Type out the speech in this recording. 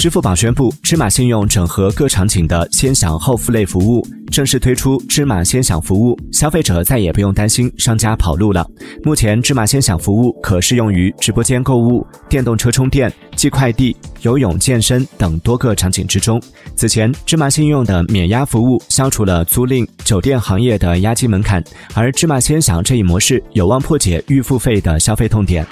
支付宝宣布芝麻信用整合各场景的先享后付类服务正式推出芝麻先享服务消费者再也不用担心商家跑路了。目前芝麻先享服务可适用于直播间购物电动车充电寄快递游泳健身等多个场景之中。此前芝麻信用的免押服务消除了租赁酒店行业的押金门槛而芝麻先享这一模式有望破解预付费的消费痛点。